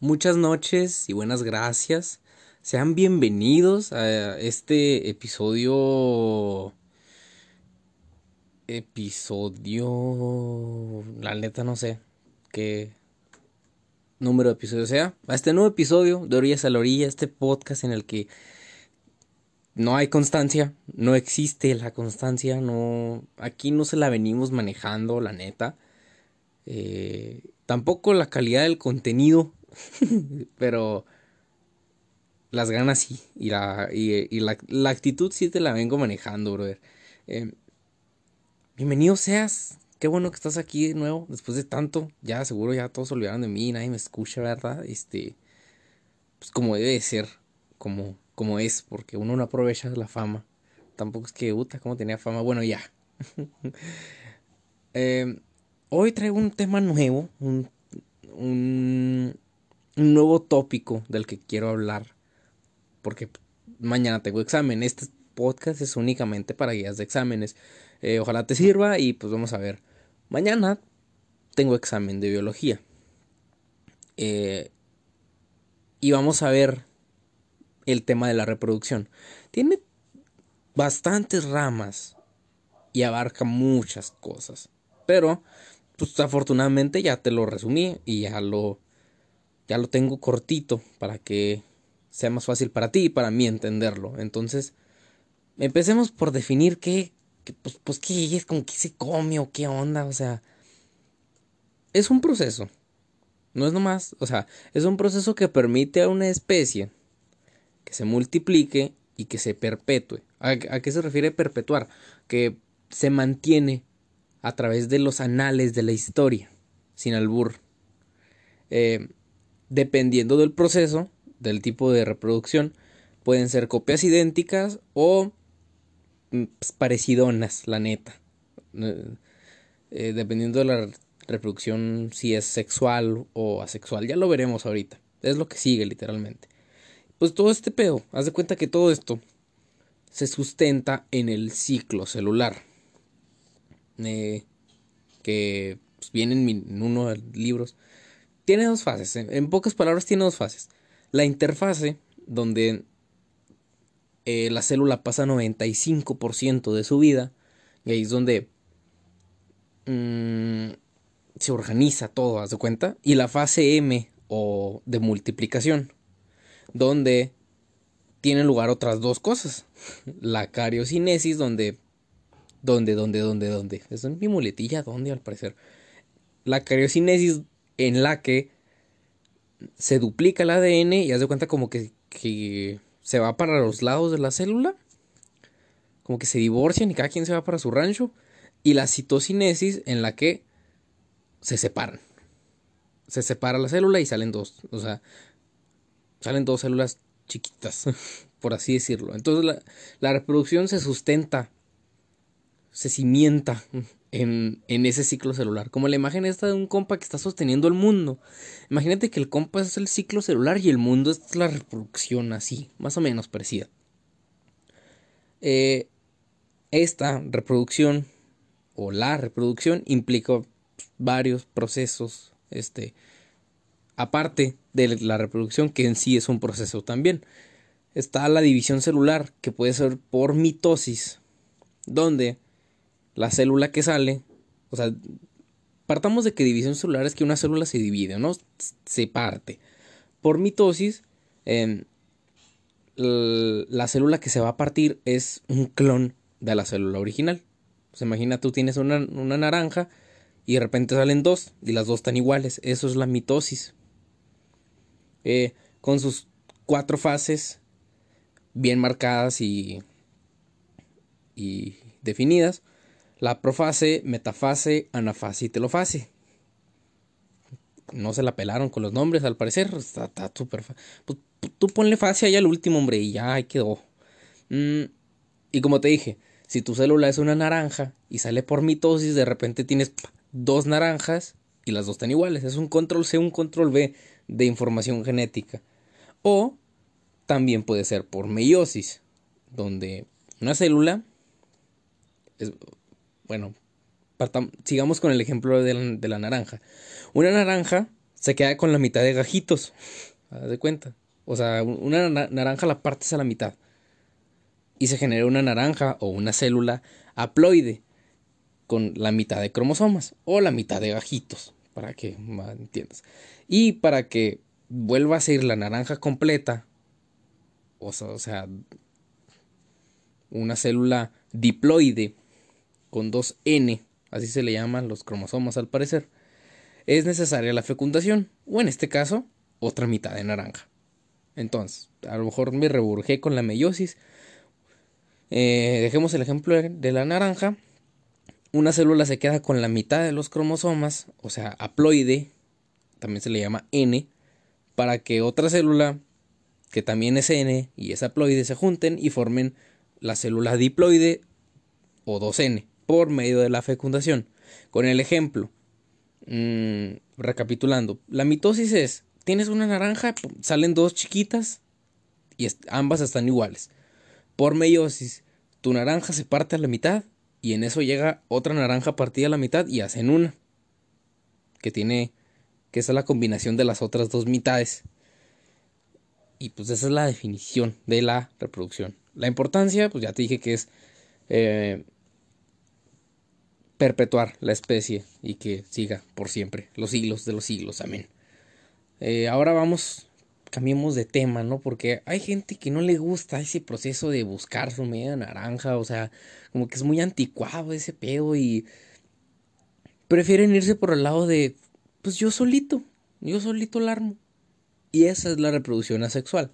Muchas noches y buenas gracias. Sean bienvenidos a este episodio. Episodio. La neta no sé qué número de episodio sea. A este nuevo episodio de Orillas a la Orilla, este podcast en el que no hay constancia, no existe la constancia, no. Aquí no se la venimos manejando, la neta. Eh, tampoco la calidad del contenido Pero las ganas sí. Y la, y, la, actitud sí te la vengo manejando, brother. Eh, bienvenido seas. Qué bueno que estás aquí de nuevo. Después de tanto. Ya seguro ya todos olvidaron de mí. Nadie me escucha, ¿verdad? Este. Pues como debe ser. Como, como es. Porque uno no aprovecha la fama. Tampoco es que, puta, como tenía fama. Bueno, ya. Eh, hoy traigo un tema nuevo. Un, un, un nuevo tópico del que quiero hablar. Porque mañana tengo examen. Este podcast es únicamente para guías de exámenes. Eh, ojalá te sirva y pues vamos a ver. Mañana tengo examen de biología. Eh, y vamos a ver el tema de la reproducción. Tiene bastantes ramas y abarca muchas cosas. Pero, pues afortunadamente ya te lo resumí y ya lo ya lo tengo cortito para que sea más fácil para ti y para mí entenderlo. Entonces, empecemos por definir qué, pues, pues qué es, con qué se come o qué onda, o sea, es un proceso. No es nomás, o sea, es un proceso que permite a una especie que se multiplique y que se perpetúe. ¿A, qué se refiere perpetuar? Que se mantiene a través de los anales de la historia, sin albur. Eh, dependiendo del proceso, del tipo de reproducción, pueden ser copias idénticas o mm, pues, parecidonas, la neta. Eh, eh, dependiendo de la reproducción, si es sexual o asexual, ya lo veremos ahorita. Es lo que sigue, literalmente. Pues todo este pedo, haz de cuenta que todo esto se sustenta en el ciclo celular. Eh, que pues, viene en, uno de los libros tiene dos fases. En, pocas palabras, tiene dos fases. La interfase, donde eh, la célula pasa 95% de su vida, y ahí es donde mm, se organiza todo, ¿haz de cuenta? Y la fase M, o de multiplicación, donde tienen lugar otras dos cosas. La cariocinesis, donde. ¿Dónde, dónde, dónde, dónde? Es mi muletilla, ¿dónde al parecer? La cariocinesis en la que se duplica el ADN y haz de cuenta como que, se va para los lados de la célula, como que se divorcian y cada quien se va para su rancho, y la citocinesis en la que se separan. Se separa la célula y salen dos, o sea, salen dos células chiquitas, por así decirlo. Entonces la, la reproducción se sustenta, se cimienta en, ese ciclo celular. Como la imagen esta de un compa que está sosteniendo el mundo. Imagínate que el compa es el ciclo celular y el mundo es la reproducción, así, más o menos parecida. Eh, esta reproducción o la reproducción implica varios procesos, este, aparte de la reproducción que en sí es un proceso también. Está la división celular que puede ser por mitosis, donde la célula que sale, o sea, partamos de que división celular es que una célula se divide, ¿no? Se parte. Por mitosis, em, la célula que se va a partir es un clon de la célula original. Pues imagina, tú tienes una, naranja y de repente salen dos y las dos están iguales. Eso es la mitosis. Eh, con sus cuatro fases bien marcadas y, y definidas, la profase, metafase, anafase y telofase. No se la pelaron con los nombres, al parecer. Está súper pues, tú ponle fase ahí al último, hombre, y ya ahí quedó. Mm, y como te dije, si tu célula es una naranja y sale por mitosis, de repente tienes dos naranjas y las dos están iguales. Es un control C, un control B de información genética. O también puede ser por meiosis, donde una célula es, bueno, sigamos con el ejemplo de la, naranja. Una naranja se queda con la mitad de gajitos. Haz de cuenta. O sea, una naranja la partes a la mitad. Y se genera una naranja o una célula haploide con la mitad de cromosomas o la mitad de gajitos, para que entiendas. Y para que vuelva a ser la naranja completa, o sea, una célula diploide con dos N, así se le llaman los cromosomas al parecer, es necesaria la fecundación, o en este caso, otra mitad de naranja. Entonces, a lo mejor me reburgé con la meiosis. Eh, dejemos el ejemplo de la naranja una célula se queda con la mitad de los cromosomas, o sea, haploide, también se le llama N, para que otra célula, que también es N y es haploide, se junten y formen la célula diploide o 2N, por medio de la fecundación. Con el ejemplo, mm, recapitulando, la mitosis es, tienes una naranja, salen dos chiquitas y ambas están iguales. Por meiosis, tu naranja se parte a la mitad y en eso llega otra naranja partida a la mitad y hacen una. Que tiene. que es la combinación de las otras dos mitades. Y pues esa es la definición de la reproducción. La importancia, pues ya te dije que es eh, perpetuar la especie y que siga por siempre, los siglos de los siglos. Amén. Eh, ahora vamos cambiemos de tema, ¿no? Porque hay gente que no le gusta ese proceso de buscar su media naranja, o sea, como que es muy anticuado ese pedo y prefieren irse por el lado de, pues yo solito, yo solito la armo. Y esa es la reproducción asexual.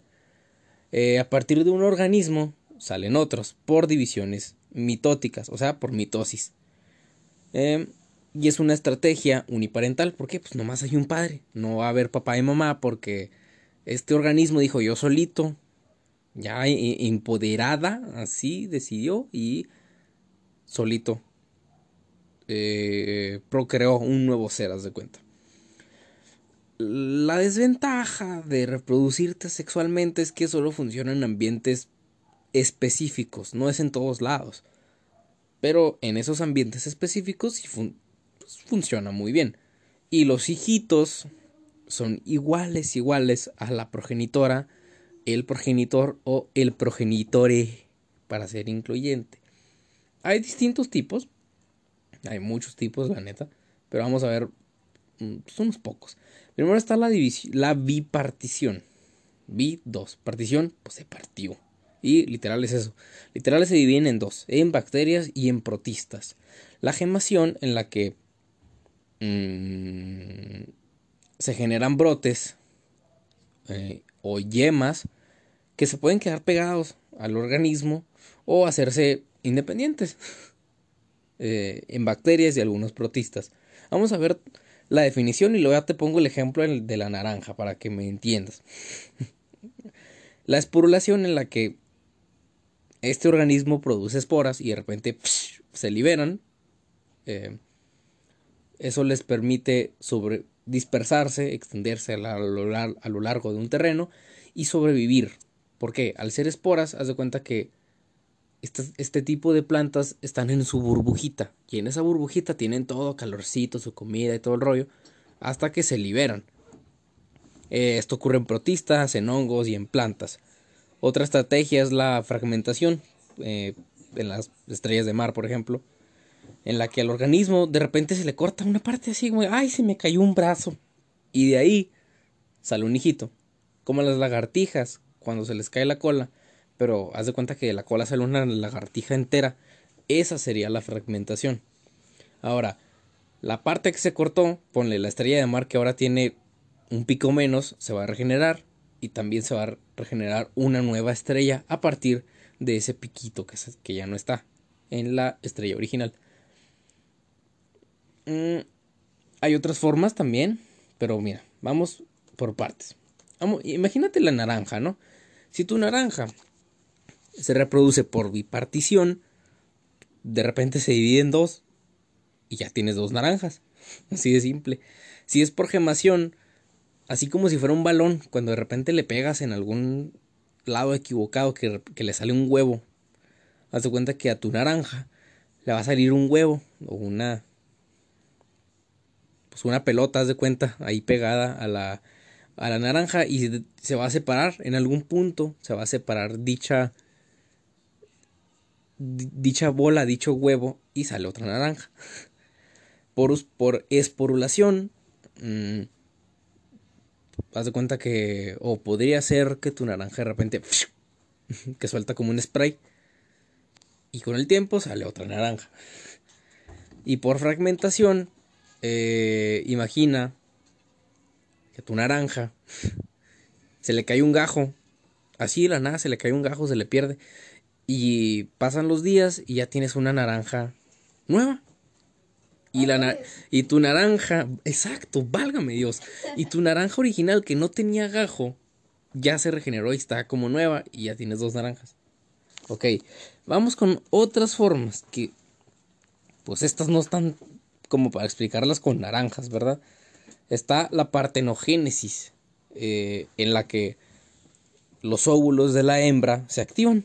Eh, a partir de un organismo salen otros por divisiones mitóticas, o sea, por mitosis. Em, y es una estrategia uniparental, porque pues nomás hay un padre, no va a haber papá y mamá porque este organismo dijo yo solito, ya empoderada, así decidió y solito eh, procreó un nuevo ser, haz de cuenta. La desventaja de reproducirte sexualmente es que solo funciona en ambientes específicos, no es en todos lados. Pero en esos ambientes específicos pues, funciona muy bien. Y los hijitos son iguales, iguales a la progenitora, el progenitor o el progenitore, para ser incluyente. Hay distintos tipos, hay muchos tipos, la neta, pero vamos a ver mm, pues, unos pocos. Primero está la, la bipartición. Bi, dos. Partición, pues se partió. Y literal es eso. Literal se dividen en dos, en bacterias y en protistas. La gemación, en la que mmm, se generan brotes eh, o yemas que se pueden quedar pegados al organismo o hacerse independientes eh, en bacterias y algunos protistas. Vamos a ver la definición y luego ya te pongo el ejemplo de la naranja para que me entiendas. la esporulación en la que este organismo produce esporas y de repente se liberan. Eh, eso les permite sobre, dispersarse, extenderse a, lo, largo de un terreno y sobrevivir. Porque al ser esporas, haz de cuenta que este, este, tipo de plantas están en su burbujita. Y en esa burbujita tienen todo calorcito, su comida y todo el rollo. Hasta que se liberan. Eh, esto ocurre en protistas, en hongos y en plantas. Otra estrategia es la fragmentación. Eh, en las estrellas de mar, por ejemplo en la que al organismo de repente se le corta una parte así, como, ay, se me cayó un brazo. Y de ahí sale un hijito. Como las lagartijas, cuando se les cae la cola, pero haz de cuenta que la cola sale una lagartija entera. Esa sería la fragmentación. Ahora, la parte que se cortó, ponle la estrella de mar que ahora tiene un pico menos, se va a regenerar y también se va a regenerar una nueva estrella a partir de ese piquito que, que ya no está en la estrella original. Mm, hay otras formas también, pero mira, vamos por partes. imagínate la naranja, ¿no? Si tu naranja se reproduce por bipartición, de repente se divide en dos y ya tienes dos naranjas. Así de simple. Si es por gemación, así como si fuera un balón, cuando de repente le pegas en algún lado equivocado que, que le sale un huevo, haz de cuenta que a tu naranja le va a salir un huevo o una pues una pelota, haz de cuenta, ahí pegada a la, a la naranja y se va a separar en algún punto, se va a separar dicha dicha bola, dicho huevo y sale otra naranja. Por, por esporulación, mmm, haz de cuenta que, o podría ser que tu naranja de repente, que suelta como un spray, y con el tiempo sale otra naranja. Y por fragmentación, eh, imagina que tu naranja se le cae un gajo, así de la nada se le cae un gajo, se le pierde, y pasan los días y ya tienes una naranja nueva. Y, la y tu naranja, exacto, válgame Dios. Y tu naranja original que no tenía gajo, ya se regeneró y está como nueva y ya tienes dos naranjas. Ok, vamos con otras formas que, pues estas no están como para explicarlas con naranjas, ¿verdad? Está la partenogénesis, eh, en la que los óvulos de la hembra se activan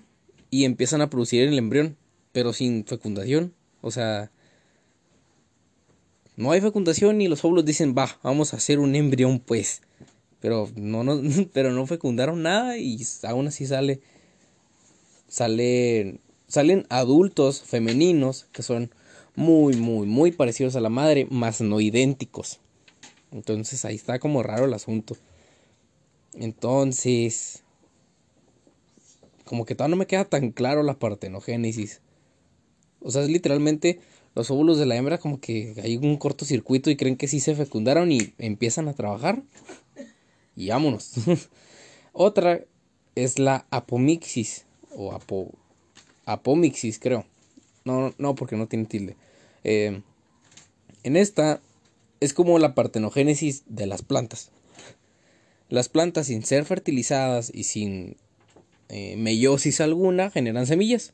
y empiezan a producir el embrión, pero sin fecundación. O sea, no hay fecundación y los óvulos dicen, va, vamos a hacer un embrión pues. Pero no, no, pero no fecundaron nada y aún así sale, sale, salen adultos femeninos que son muy, muy, muy parecidos a la madre, más no idénticos. Entonces ahí está como raro el asunto. Entonces, como que todavía no me queda tan claro la partenogénesis. O sea, es literalmente los óvulos de la hembra como que hay un cortocircuito y creen que sí se fecundaron y empiezan a trabajar. Y vámonos. Otra es la apomixis o apo, apomixis creo. No, no, porque no tiene tilde. Eh, en esta es como la partenogénesis de las plantas. Las plantas sin ser fertilizadas y sin eh, meiosis alguna generan semillas.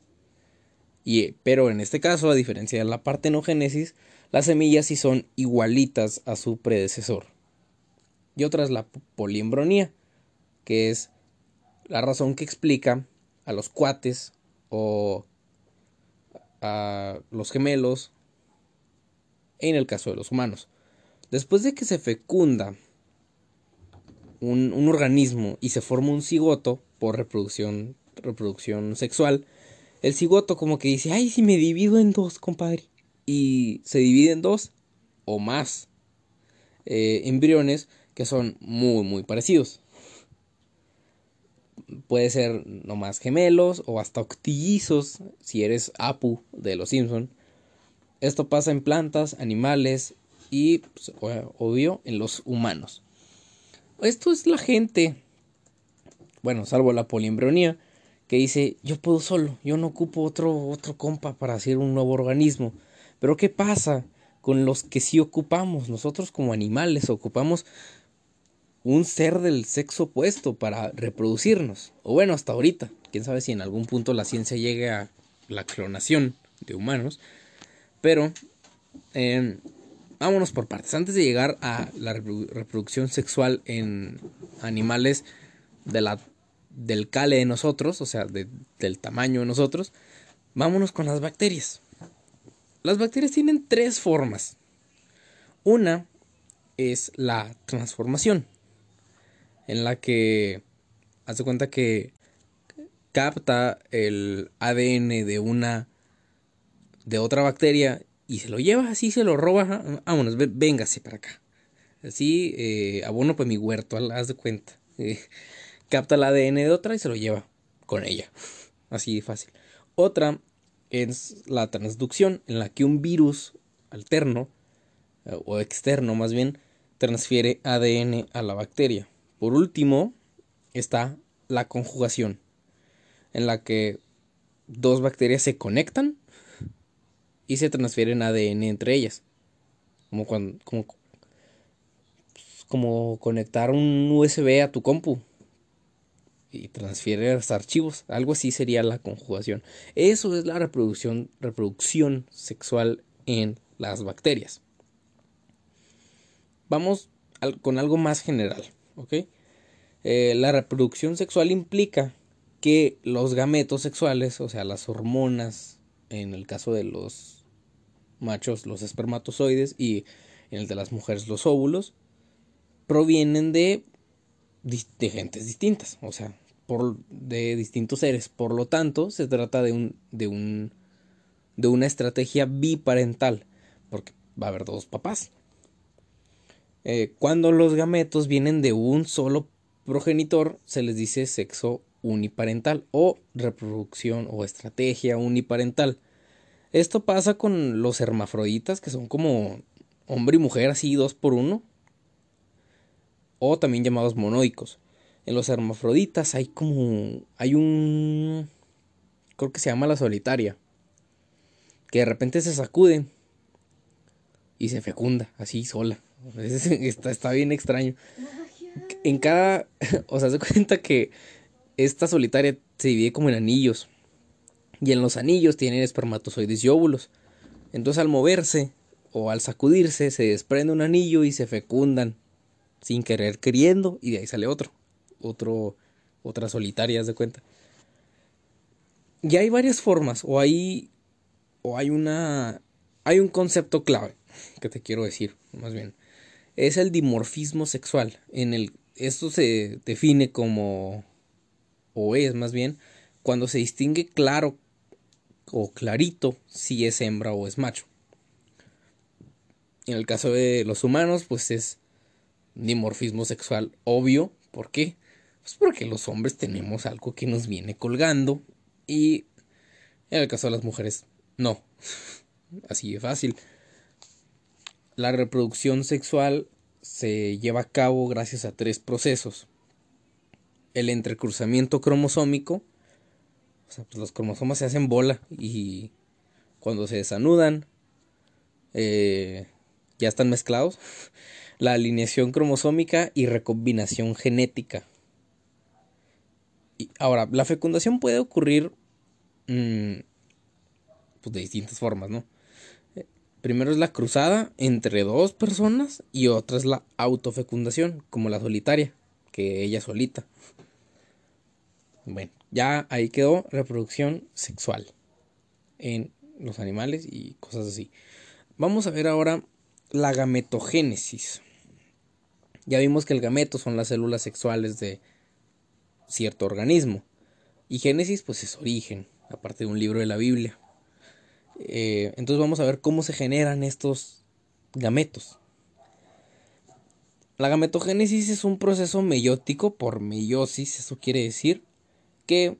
Pero en este caso, a diferencia de la partenogénesis, las semillas sí son igualitas a su predecesor. Y otra es la poliembronía, que es la razón que explica a los cuates o a los gemelos en el caso de los humanos. Después de que se fecunda un, organismo y se forma un cigoto por reproducción sexual, el cigoto como que dice, ay, si me divido en dos, compadre. Y se divide en dos o más eh, embriones que son muy, muy parecidos. Puede ser nomás gemelos o hasta octillizos si eres Apu de los Simpson. Esto pasa en plantas, animales y, pues, obvio, en los humanos. Esto es la gente, bueno, salvo la poliembronía, que dice, yo puedo solo, yo no ocupo otro, otro compa para hacer un nuevo organismo. Pero ¿qué pasa con los que sí ocupamos? Nosotros como animales ocupamos un ser del sexo opuesto para reproducirnos. O bueno, hasta ahorita. Quién sabe si en algún punto la ciencia llegue a la clonación de humanos. Pero, eh, vámonos por partes. Antes de llegar a la reproducción sexual en animales de la del cale de nosotros, o sea, del tamaño de nosotros, vámonos con las bacterias. Las bacterias tienen tres formas. Una es la transformación, en la que hace cuenta que capta el ADN de una de otra bacteria y se lo lleva así, se lo roba. Vámonos, véngase para acá. Así, eh, abono para mi huerto, haz de cuenta. Eh, capta el ADN de otra y se lo lleva con ella. Así de fácil. Otra es la transducción, en la que un virus alterno, eh, o externo más bien, transfiere ADN a la bacteria. Por último, está la conjugación, en la que dos bacterias se conectan y se transfieren ADN entre ellas. Como cuando como, como conectar un USB a tu compu y transfieres archivos. Algo así sería la conjugación. Eso es la reproducción, reproducción sexual en las bacterias. Vamos con algo más general. Eh, la reproducción sexual implica que los gametos sexuales, o sea, las hormonas, en el caso de los machos, los espermatozoides, y en el de las mujeres los óvulos, provienen de, de gentes distintas, o sea, de distintos seres. Por lo tanto, se trata de, un, de, un, de una estrategia biparental, porque va a haber dos papás. Eh, cuando los gametos vienen de un solo progenitor, se les dice sexo uniparental o reproducción o estrategia uniparental. Esto pasa con los hermafroditas, que son como hombre y mujer, así dos por uno, o también llamados monoicos. En los hermafroditas hay como. hay un. creo que se llama la solitaria. Que de repente se sacude y se fecunda, así sola. Está, está bien extraño. En cada. O sea, se cuenta que esta solitaria se divide como en anillos. Y en los anillos tienen espermatozoides y óvulos. Entonces al moverse o al sacudirse se desprende un anillo y se fecundan sin querer queriendo y de ahí sale otro. Otro, otra solitaria, de cuenta. Y hay varias formas o hay o hay una hay un concepto clave que te quiero decir, más bien. Es el dimorfismo sexual. En el esto se define como o es más bien cuando se distingue claro o clarito si es hembra o es macho. En el caso de los humanos, pues es dimorfismo sexual obvio. ¿Por qué? Pues porque los hombres tenemos algo que nos viene colgando y en el caso de las mujeres, no. Así de fácil. La reproducción sexual se lleva a cabo gracias a tres procesos. El entrecruzamiento cromosómico, o sea, pues los cromosomas se hacen bola y cuando se desanudan eh, ya están mezclados. La alineación cromosómica y recombinación genética. Y ahora, la fecundación puede ocurrir mm, pues de distintas formas, ¿no? Primero es la cruzada entre dos personas y otra es la autofecundación, como la solitaria, que ella solita. Bueno, ya ahí quedó reproducción sexual en los animales y cosas así. Vamos a ver ahora la gametogénesis. Ya vimos que el gameto son las células sexuales de cierto organismo. Y génesis pues es origen, aparte de un libro de la Biblia. Eh, entonces vamos a ver cómo se generan estos gametos. La gametogénesis es un proceso meiótico por meiosis, eso quiere decir que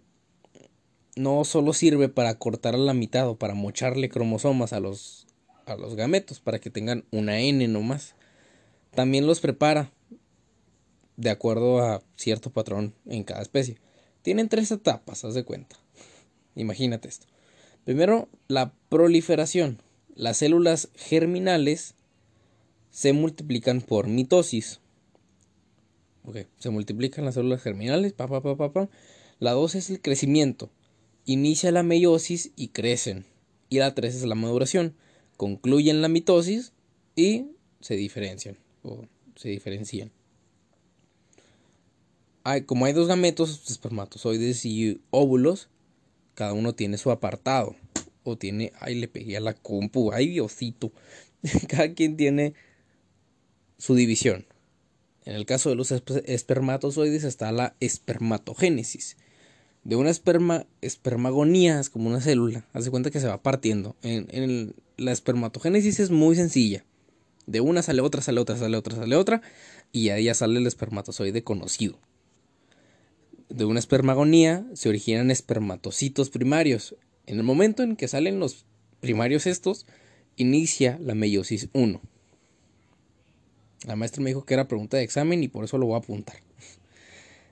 no solo sirve para cortar a la mitad o para mocharle cromosomas a los, a los gametos para que tengan una N nomás. También los prepara de acuerdo a cierto patrón en cada especie. Tienen tres etapas, haz de cuenta. Imagínate esto. Primero, la proliferación. Las células germinales se multiplican por mitosis. Ok, se multiplican las células germinales. Pa, La 2 es el crecimiento. Inicia la meiosis y crecen. Y la 3 es la maduración. Concluyen la mitosis y se diferencian. O se diferencian. Como hay dos gametos, espermatozoides y óvulos, cada uno tiene su apartado. O tiene, ay, le pegué a la compu, ay, Diosito. cada quien tiene su división. En el caso de los espermatozoides está la espermatogénesis. De una esperma, espermagonía es como una célula. Hace cuenta que se va partiendo. En, la espermatogénesis es muy sencilla. De una sale otra, sale otra, sale otra, sale otra. Y ahí ya sale el espermatozoide conocido de una espermagonía se originan espermatocitos primarios. En el momento en que salen los primarios estos, inicia la meiosis 1. La maestra me dijo que era pregunta de examen y por eso lo voy a apuntar.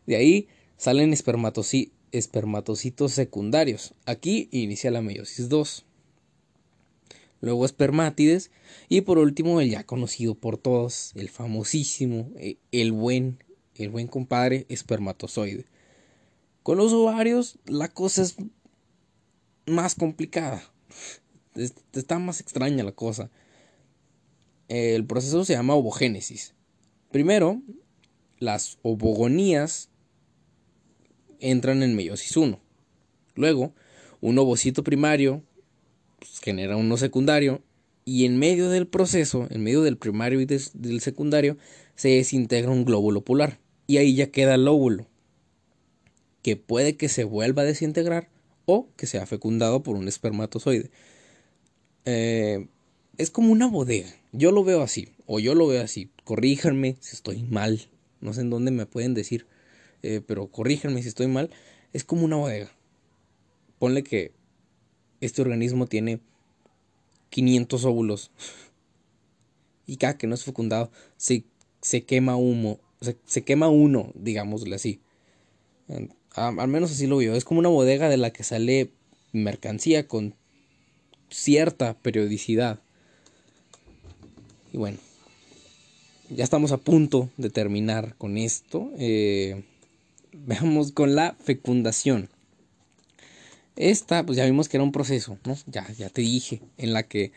De ahí salen espermatocitos secundarios. Aquí inicia la meiosis 2. Luego espermátides y por último el ya conocido por todos, el famosísimo, eh, el buen, el buen compadre espermatozoide. Con los ovarios la cosa es más complicada. Está más extraña la cosa. El proceso se llama ovogénesis. Primero, las ovogonías entran en meiosis 1. Luego, un ovocito primario pues, genera uno secundario Y en medio del proceso, en medio del primario y del secundario, se desintegra un glóbulo polar. Y ahí ya queda el óvulo, que puede que se vuelva a desintegrar o que sea fecundado por un espermatozoide. Eh, es como una bodega. Yo lo veo así, o yo lo veo así. Corríjanme si estoy mal. No sé en dónde me pueden decir, eh, pero corríjanme si estoy mal. Es como una bodega. Ponle que este organismo tiene 500 óvulos. Y cada que no es fecundado, se, se quema humo. Se, se quema uno, digámosle así. Al menos así lo veo. Es como una bodega de la que sale mercancía con cierta periodicidad. Y bueno, ya estamos a punto de terminar con esto. Eh, veamos con la fecundación. Esta, pues ya vimos que era un proceso, ¿no? Ya, ya te dije, en la que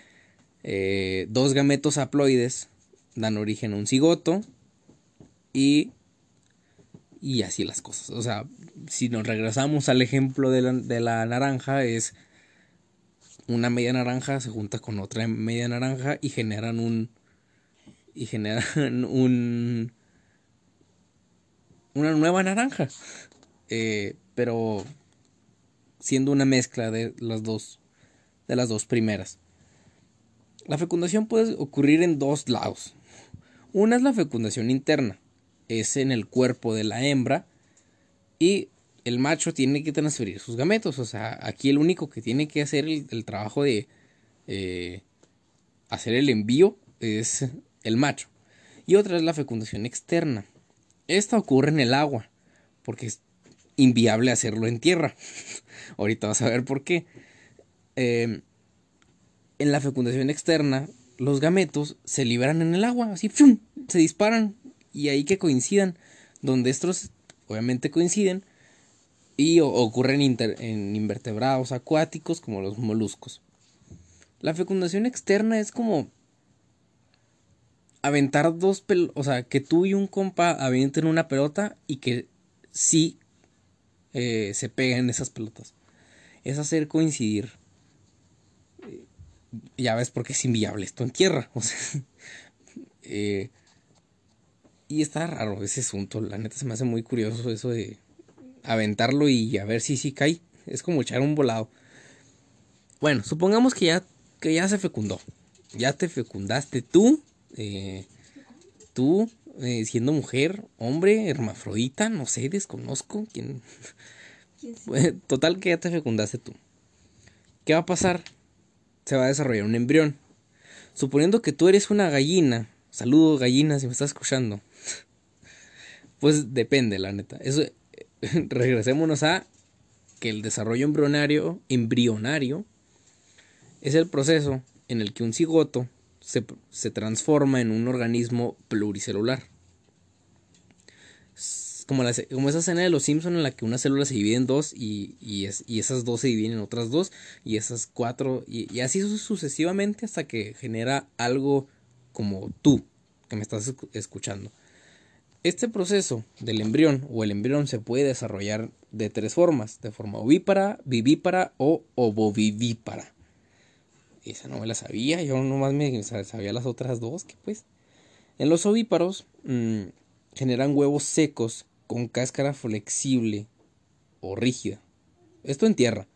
eh, dos gametos haploides dan origen a un cigoto y, y así las cosas. O sea, si nos regresamos al ejemplo de la, de la naranja, es una media naranja se junta con otra media naranja y generan un, y generan un una nueva naranja. Eh, pero siendo una mezcla de las dos de las dos primeras. La fecundación puede ocurrir en dos lados. Una es la fecundación interna, es en el cuerpo de la hembra y el macho tiene que transferir sus gametos. O sea, aquí el único que tiene que hacer el, trabajo de eh, hacer el envío es el macho. Y otra es la fecundación externa. Esta ocurre en el agua, porque es inviable hacerlo en tierra. Ahorita vas a ver por qué. Em, en la fecundación externa, los gametos se liberan en el agua, así, se disparan y ahí que coincidan, donde estos obviamente coinciden y ocurren en invertebrados acuáticos como los moluscos. La fecundación externa es como aventar dos pelotas, o sea, que tú y un compa avienten una pelota y que sí eh, se peguen esas pelotas. Es hacer coincidir. Eh, ya ves porque es inviable esto en tierra. O sea, eh, y está raro ese asunto. La neta se me hace muy curioso eso de aventarlo y a ver si sí cae. Es como echar un volado. Bueno, supongamos que ya, que ya se fecundó. Ya te fecundaste tú eh, tú, eh, siendo mujer, hombre, hermafrodita, no sé, desconozco quién. Total que ya te fecundaste tú. ¿Qué va a pasar? Se va a desarrollar un embrión. Suponiendo que tú eres una gallina, saludo gallina si me estás escuchando. Pues depende, la neta. Eso, regresémonos a que el desarrollo embrionario, embrionario es el proceso en el que un cigoto se, transforma en un organismo pluricelular. Como, la, como esa escena de los Simpson en la que una célula se divide en dos y, y, esas dos se dividen en otras dos y esas cuatro y, y, así sucesivamente hasta que genera algo como tú que me estás escuchando. Este proceso del embrión o el embrión se puede desarrollar de tres formas, de forma ovípara, vivípara o ovovivípara esa no me la sabía, yo nomás me sabía las otras dos, que pues. En los ovíparos mm, generan huevos secos con cáscara flexible o rígida. Esto en tierra,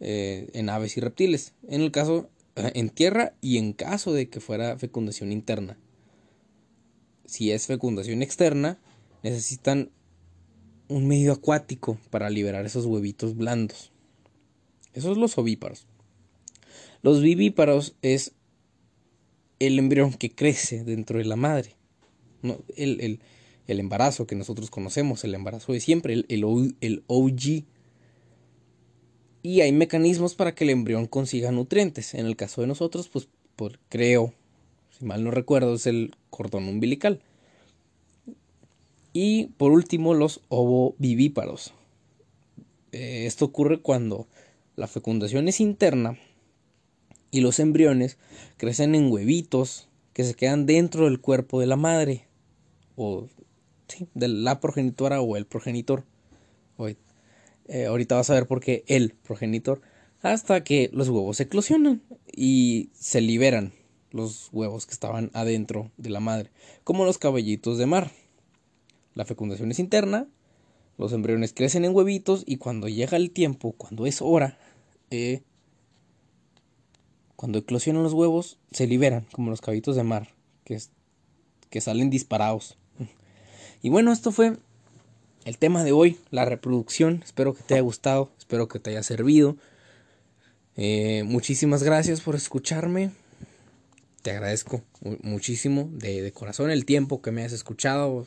eh, en aves y reptiles. En el caso, eh, en tierra y en caso de que fuera fecundación interna. Si es fecundación externa, necesitan un medio acuático para liberar esos huevitos blandos. Esos son los ovíparos. Los vivíparos es el embrión que crece dentro de la madre. No, el, embarazo que nosotros conocemos, el embarazo de siempre, el, el, OG. Y hay mecanismos para que el embrión consiga nutrientes. En el caso de nosotros, pues por, creo, si mal no recuerdo, es el cordón umbilical. Y por último, los ovovivíparos. Eh, esto ocurre cuando la fecundación es interna y los embriones crecen en huevitos que se quedan dentro del cuerpo de la madre o de la progenitora o el progenitor. Eh, ahorita vas a ver por qué el progenitor hasta que los huevos eclosionan y se liberan los huevos que estaban adentro de la madre, como los caballitos de mar. La fecundación es interna, los embriones crecen en huevitos y cuando llega el tiempo, cuando es hora, eh, cuando eclosionan los huevos, se liberan, como los caballitos de mar, que, que salen disparados. Y bueno, esto fue el tema de hoy, la reproducción. Espero que te haya gustado, espero que te haya servido. Eh, muchísimas gracias por escucharme. Te agradezco muchísimo de, corazón el tiempo que me has escuchado.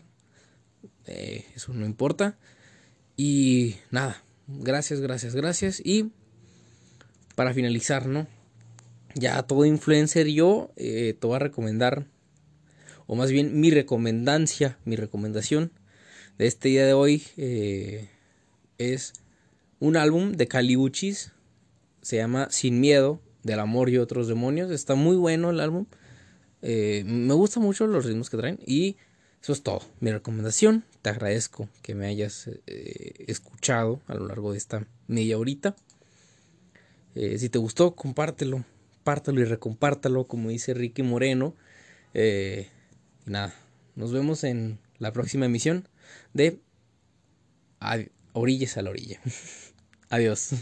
Eso no importa. Y nada, gracias, gracias, gracias. Y para finalizar, ¿no? Ya todo influencer yo eh, te voy a recomendar, o más bien mi recomendancia, mi recomendación de este día de hoy eh, es un álbum de Caliuchis. Se llama Sin Miedo, del amor y otros demonios. Está muy bueno el álbum. Eh, me gustan mucho los ritmos que traen. Y eso es todo. Mi recomendación. Te agradezco que me hayas eh, escuchado a lo largo de esta media horita. si te gustó, compártelo. Pártelo y recompártalo, como dice Ricky Moreno. y nada, nos vemos en la próxima emisión de Orillas a la orilla. Adiós.